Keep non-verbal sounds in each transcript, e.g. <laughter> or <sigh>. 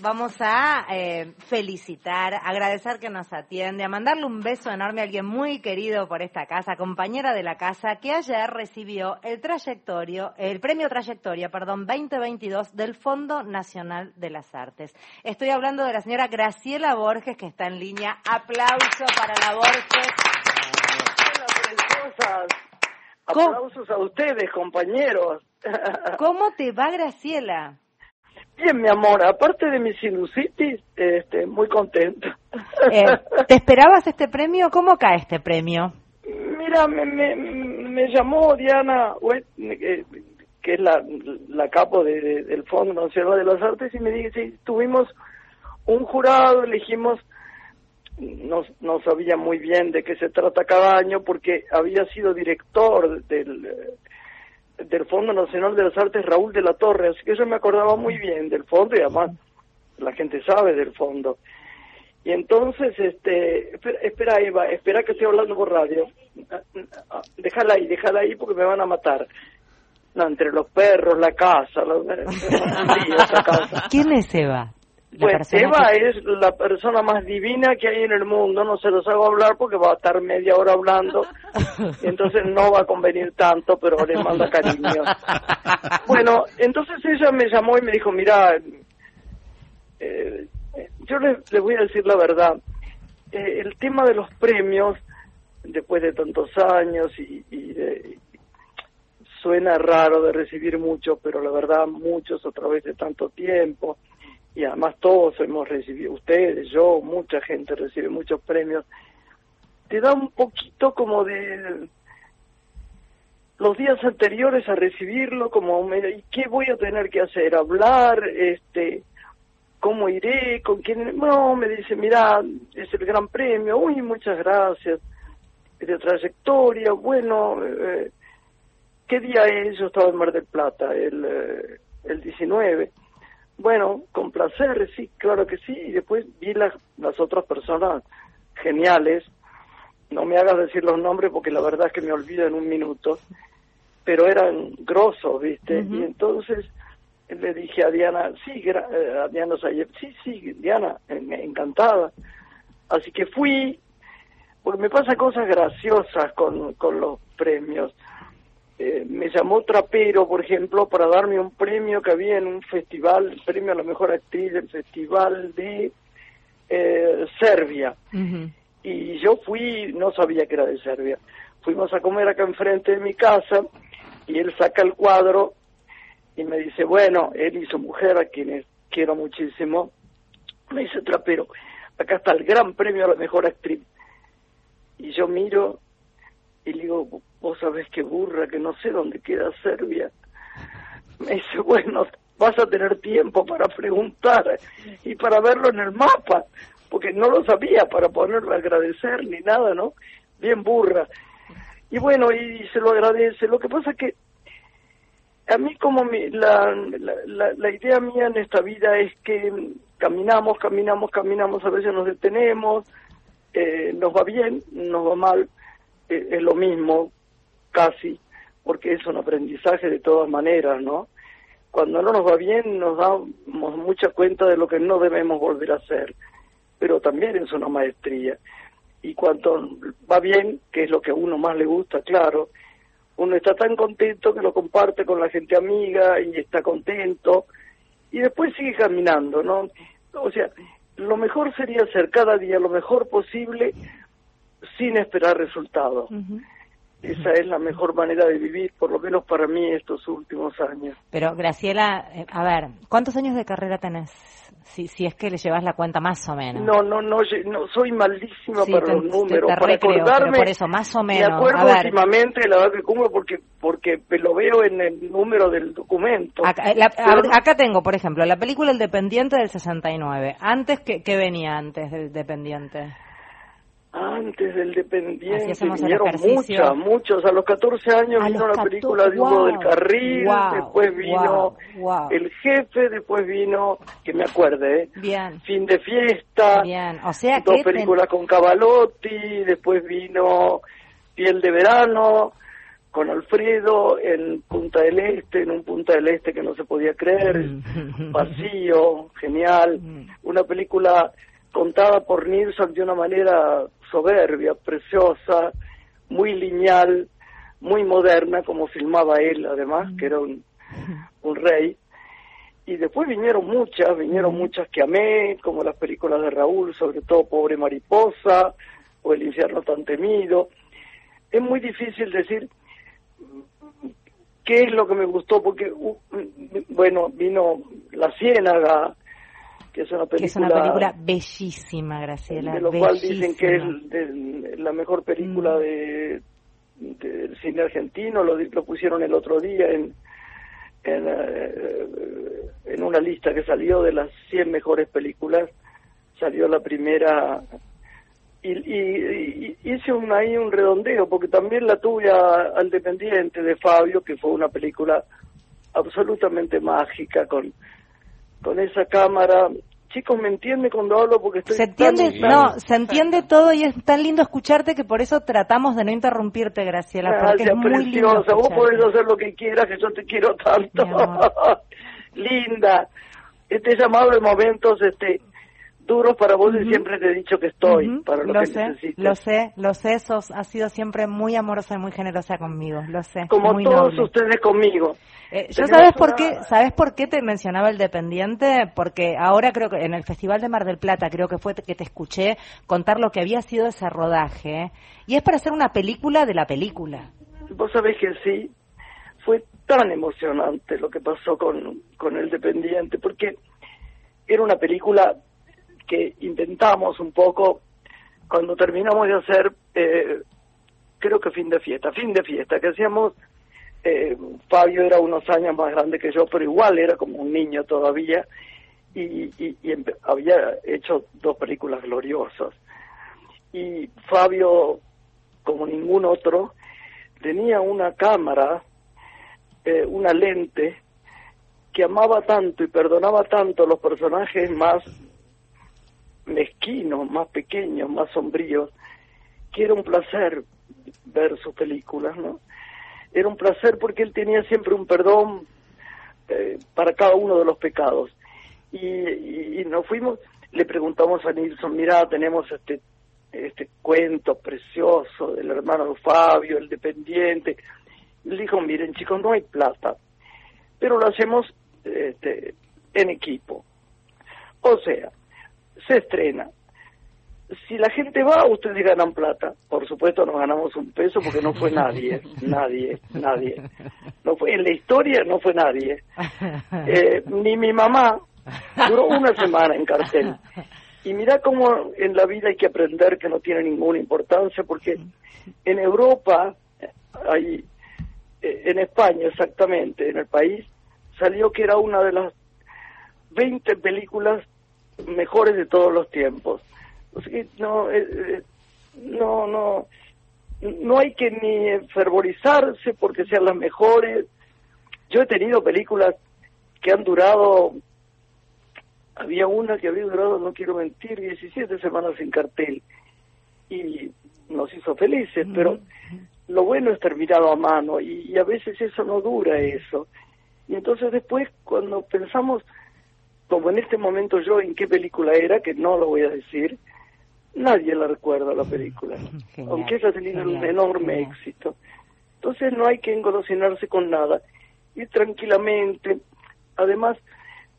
Vamos a eh, felicitar, agradecer que nos atiende, a mandarle un beso enorme a alguien muy querido por esta casa, compañera de la casa, que ayer recibió el trayectorio, el premio trayectoria, perdón, 2022 del Fondo Nacional de las Artes. Estoy hablando de la señora Graciela Borges, que está en línea. Aplauso para la Borges. Aplausos a ustedes, compañeros. ¿Cómo te va, Graciela? Bien, mi amor, aparte de mi sinusitis, este, muy contenta. Eh, <laughs> ¿Te esperabas este premio? ¿Cómo cae este premio? Mira, me, me, me llamó Diana, eh, que es la, la capo de, del Fondo Nacional de las Artes, y me dice, tuvimos un jurado, elegimos, no, no sabía muy bien de qué se trata cada año, porque había sido director del del Fondo Nacional de las Artes Raúl de la Torre, así que yo me acordaba muy bien del fondo y además la gente sabe del fondo. Y entonces, este, espera, Eva, espera que estoy hablando por radio. Déjala ahí, déjala ahí porque me van a matar. No, entre los perros, la casa, la, <laughs> casa. ¿Quién es Eva? Pues Eva es la persona más divina que hay en el mundo, no se los hago hablar porque va a estar media hora hablando y <laughs> entonces no va a convenir tanto, pero le manda cariño. <laughs> Bueno, entonces ella me llamó y me dijo, mira, eh, yo le, voy a decir la verdad, eh, el tema de los premios, después de tantos años y, y suena raro de recibir mucho, pero la verdad muchos a través de tanto tiempo y además todos hemos recibido, ustedes, yo, mucha gente recibe muchos premios, te da un poquito como de los días anteriores a recibirlo, como, me, ¿qué voy a tener que hacer? ¿Hablar? este ¿Cómo iré? ¿Con quién? No, me dice, mira, es el gran premio, uy, muchas gracias, de trayectoria, bueno, eh, ¿qué día es? Yo estaba en Mar del Plata, el, eh, el 19 bueno, con placer, sí, claro que sí. Y después vi las, las otras personas geniales. No me hagas decir los nombres porque la verdad es que me olvido en un minuto. Pero eran grosos, ¿viste? Y entonces le dije a Diana, sí, eh, a Diana Sayer, sí, sí, Diana, encantada. Así que fui, porque me pasan cosas graciosas con, con los premios. Eh, me llamó Trapero, por ejemplo, para darme un premio que había en un festival, el premio a la mejor actriz del festival de eh, Serbia. Y yo fui, no sabía que era de Serbia. Fuimos a comer acá enfrente de mi casa y él saca el cuadro y me dice, bueno, él y su mujer, a quienes quiero muchísimo, me dice Trapero, acá está el gran premio a la mejor actriz. Y yo miro y le digo, vos sabés que burra, que no sé dónde queda Serbia. Me dice, bueno, vas a tener tiempo para preguntar y para verlo en el mapa, porque no lo sabía para ponerlo a agradecer ni nada, ¿no? Bien burra. Y bueno, y se lo agradece. Lo que pasa es que a mí como mi, la, la, la, idea mía en esta vida es que caminamos, caminamos, caminamos, a veces nos detenemos, eh, nos va bien, nos va mal, es lo mismo, casi, porque es un aprendizaje de todas maneras, ¿no? Cuando no nos va bien nos damos mucha cuenta de lo que no debemos volver a hacer, pero también es una maestría. Y cuando va bien, que es lo que a uno más le gusta, claro, uno está tan contento que lo comparte con la gente amiga y está contento y después sigue caminando, ¿no? O sea, lo mejor sería hacer cada día lo mejor posible sin esperar resultados. Esa es la mejor manera de vivir, por lo menos para mí estos últimos años. Pero Graciela, eh, a ver, ¿cuántos años de carrera tenés? Si, si es que le llevas la cuenta más o menos. No, no, no, no soy malísima para los números. para recordarme, por eso, más o menos. Me acuerdo últimamente la edad que cumplo porque, porque lo veo en el número del documento. Acá, eh, acá tengo, por ejemplo, la película El Dependiente del 69. Antes, ¿qué, qué venía antes del Dependiente? Antes del dependiente vinieron muchas, muchos. A los 14 años vino la película de Hugo del Carril, después vino El Jefe, después vino, que me acuerde, ¿eh? Bien. Fin de Fiesta, Bien. O sea dos películas con Cavalotti, después vino Piel de Verano, con Alfredo en Punta del Este, en un Punta del Este que no se podía creer, Mm. <laughs> vacío, genial, una película contada por Nilsson de una manera soberbia, preciosa, muy lineal, muy moderna, como filmaba él además, que era un, un rey. Y después vinieron muchas, vinieron muchas que amé, como las películas de Raúl, sobre todo Pobre Mariposa o El infierno tan temido. Es muy difícil decir qué es lo que me gustó, porque, bueno, vino La Ciénaga, que es una película, que es una película bellísima, Graciela. de lo cual dicen que es de, la mejor película mm. de, del cine argentino, lo, lo pusieron el otro día en, en, uh, en una lista que salió de las 100 mejores películas, salió la primera y, y, y, hice un, ahí un redondeo, porque también la tuve a, al Dependiente de Fabio, que fue una película absolutamente mágica, con, con esa cámara. Chicos, ¿me entiende cuando hablo? Porque estoy se entiende, tan, no, se entiende todo y es tan lindo escucharte que por eso tratamos de no interrumpirte, Graciela, porque Gracias, es muy preciosa. lindo Vos podés hacer lo que quieras, que yo te quiero tanto. <laughs> Linda. Este llamado de momentos, este, duros para vos uh -huh. y siempre te he dicho que estoy uh -huh. para lo, lo que sé, necesites. Lo sé, lo sé, sos, has sido siempre muy amorosa y muy generosa conmigo, lo sé. Como muy todos noble. ustedes conmigo. Eh, yo sabes por qué, sabes por qué te mencionaba el dependiente, porque ahora creo que en el Festival de Mar del Plata creo que fue que te escuché contar lo que había sido ese rodaje y es para hacer una película de la película. Vos sabés que sí, fue tan emocionante lo que pasó con con el dependiente porque era una película que inventamos un poco cuando terminamos de hacer, eh, creo que fin de fiesta, fin de fiesta, que hacíamos, eh, Fabio era unos años más grande que yo, pero igual era como un niño todavía, y había hecho dos películas gloriosas. Y Fabio, como ningún otro, tenía una cámara, eh, una lente, que amaba tanto y perdonaba tanto a los personajes más mezquinos, más pequeños, más sombríos, que era un placer ver sus películas, ¿no? Era un placer porque él tenía siempre un perdón eh, para cada uno de los pecados. Y, nos fuimos, le preguntamos a Nilsson, mira, tenemos este este cuento precioso del hermano Fabio, el dependiente. Le dijo, miren chicos, no hay plata, pero lo hacemos este, en equipo. O sea, se estrena. Si la gente va, ustedes ganan plata. Por supuesto, no ganamos un peso porque no fue nadie, <laughs> nadie, nadie. No fue en la historia, no fue nadie. Eh, ni mi mamá duró una semana en cartel. Y mira cómo en la vida hay que aprender que no tiene ninguna importancia, porque en Europa, ahí, en España exactamente, en el país, salió que era una de las 20 películas mejores de todos los tiempos. O sea que no, eh, no, no, no hay que ni fervorizarse porque sean las mejores. Yo he tenido películas que han durado, había una que había durado, no quiero mentir, 17 semanas en cartel y nos hizo felices, pero lo bueno es terminado a mano y, y a veces eso no dura eso. Y entonces después cuando pensamos como en este momento yo en qué película era, que no lo voy a decir, nadie la recuerda la película, <laughs> genial, aunque esa ha tenido un enorme genial. éxito. Entonces no hay que engolosinarse con nada, ir tranquilamente. Además,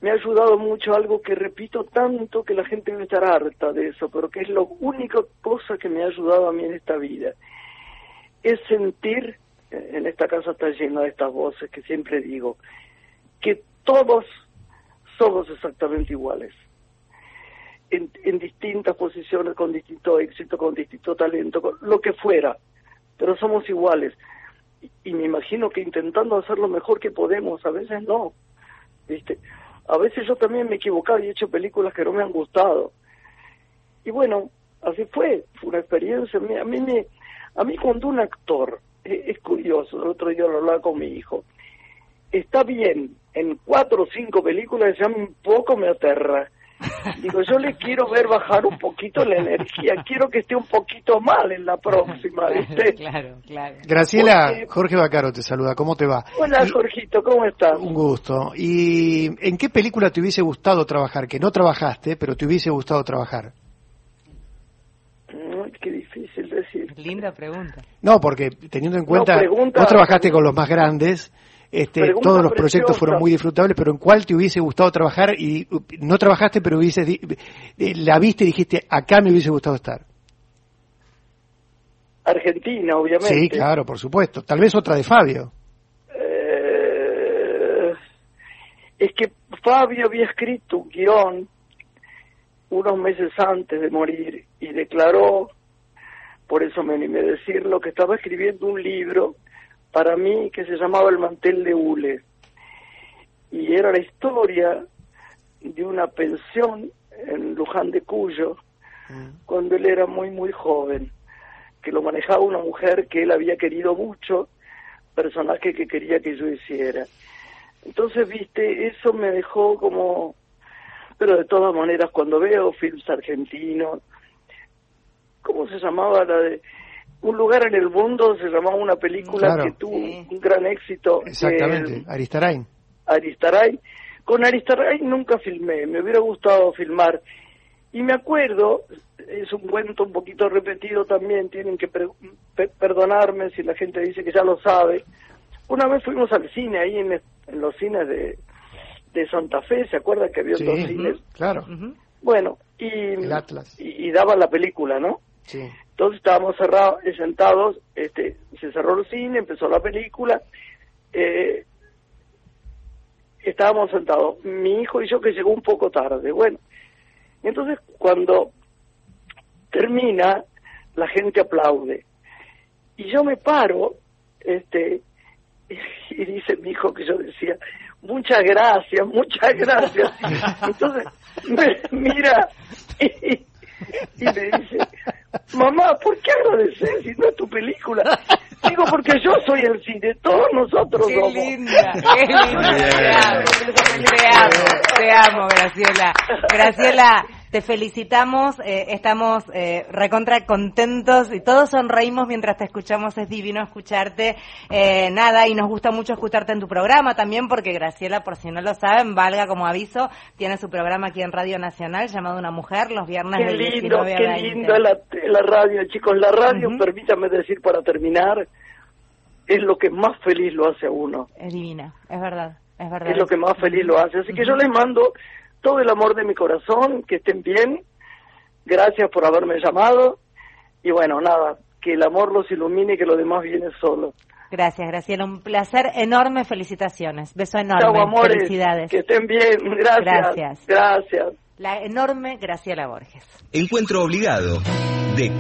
me ha ayudado mucho algo que repito tanto que la gente debe estar harta de eso, pero que es la única cosa que me ha ayudado a mí en esta vida. Es sentir, en esta casa está llena de estas voces que siempre digo, que todos somos exactamente iguales. En, en, distintas posiciones, con distinto éxito, con distinto talento, con lo que fuera, pero somos iguales. Y, me imagino que intentando hacer lo mejor que podemos, a veces no. ¿Viste? A veces yo también me he equivocado y he hecho películas que no me han gustado. Y bueno, así fue, fue una experiencia. A mí, me, a mí cuando un actor, es, es curioso, el otro día lo hablaba con mi hijo, está bien en cuatro o cinco películas, ya un poco me aterra. Digo, yo le quiero ver bajar un poquito la energía, quiero que esté un poquito mal en la próxima, <laughs> ¿viste? Claro, claro. Graciela, Jorge Bacaro te saluda, ¿cómo te va? Hola, Jorgito, ¿cómo estás? Un gusto. ¿Y en qué película te hubiese gustado trabajar? Que no trabajaste, pero te hubiese gustado trabajar. Mm, qué difícil decir. Linda pregunta. No, porque teniendo en cuenta, No, pregunta- vos trabajaste con los más grandes, este, Pregunta todos los proyectos fueron muy disfrutables, pero ¿en cuál te hubiese gustado trabajar y uh, no trabajaste, pero hubiese, eh, la viste y dijiste, acá me hubiese gustado estar? Argentina, obviamente. Sí, claro, por supuesto. Tal vez otra de Fabio. Eh, es que Fabio había escrito un guion unos meses antes de morir y declaró, por eso me animé a decirlo, que estaba escribiendo un libro para mí que se llamaba El mantel de Hule. Y era la historia de una pensión en Luján de Cuyo, cuando él era muy, muy joven, que lo manejaba una mujer que él había querido mucho, personaje que quería que yo hiciera. Entonces, viste, eso me dejó como... Pero de todas maneras, cuando veo films argentinos, ¿cómo se llamaba la de... Un lugar en el mundo se llamaba una película Claro. que tuvo Sí. un gran éxito. Exactamente, eh, Aristarain. Aristaray. Con Aristaray nunca filmé, me hubiera gustado filmar. Y me acuerdo, es un cuento un poquito repetido también, tienen que pre- pe- perdonarme si la gente dice que ya lo sabe. Una vez fuimos al cine ahí en, en los cines de, de Santa Fe, ¿se acuerdan que había Sí, dos cines? claro. Bueno, y, El Atlas. y, y daban la película, ¿no? Sí. Entonces estábamos cerrados, eh, sentados, este, se cerró el cine, empezó la película, eh, estábamos sentados, mi hijo y yo que llegó un poco tarde, bueno, entonces cuando termina, la gente aplaude, y yo me paro, este, y dice mi hijo que yo decía, muchas gracias, muchas gracias, <laughs> entonces me mira y, y me dice, mamá, ¿por qué agradecer si no es tu película? Digo, porque yo soy el cine, todos nosotros Qué somos. linda, qué linda. Te amo, te amo, te amo, Graciela. Graciela, te felicitamos, eh, estamos eh, recontra contentos y todos sonreímos mientras te escuchamos, es divino escucharte. Eh, nada, y nos gusta mucho escucharte en tu programa también, porque Graciela, por si no lo saben, valga como aviso, tiene su programa aquí en Radio Nacional llamado Una Mujer los viernes Qué lindo, 19 a qué 20. lindo la, la radio, chicos. La radio, permítame decir para terminar, es lo que más feliz lo hace a uno. Es divina, es verdad, es verdad. Es lo que más feliz lo hace. Así que yo les mando todo el amor de mi corazón, que estén bien. Gracias por haberme llamado. Y bueno, nada, que el amor los ilumine y que lo demás viene solo. Gracias, Graciela. Un placer enorme. Felicitaciones. Beso enorme. Chao, amores. Felicidades. Que estén bien. Gracias. Gracias. Gracias. La enorme Graciela Borges. Encuentro obligado.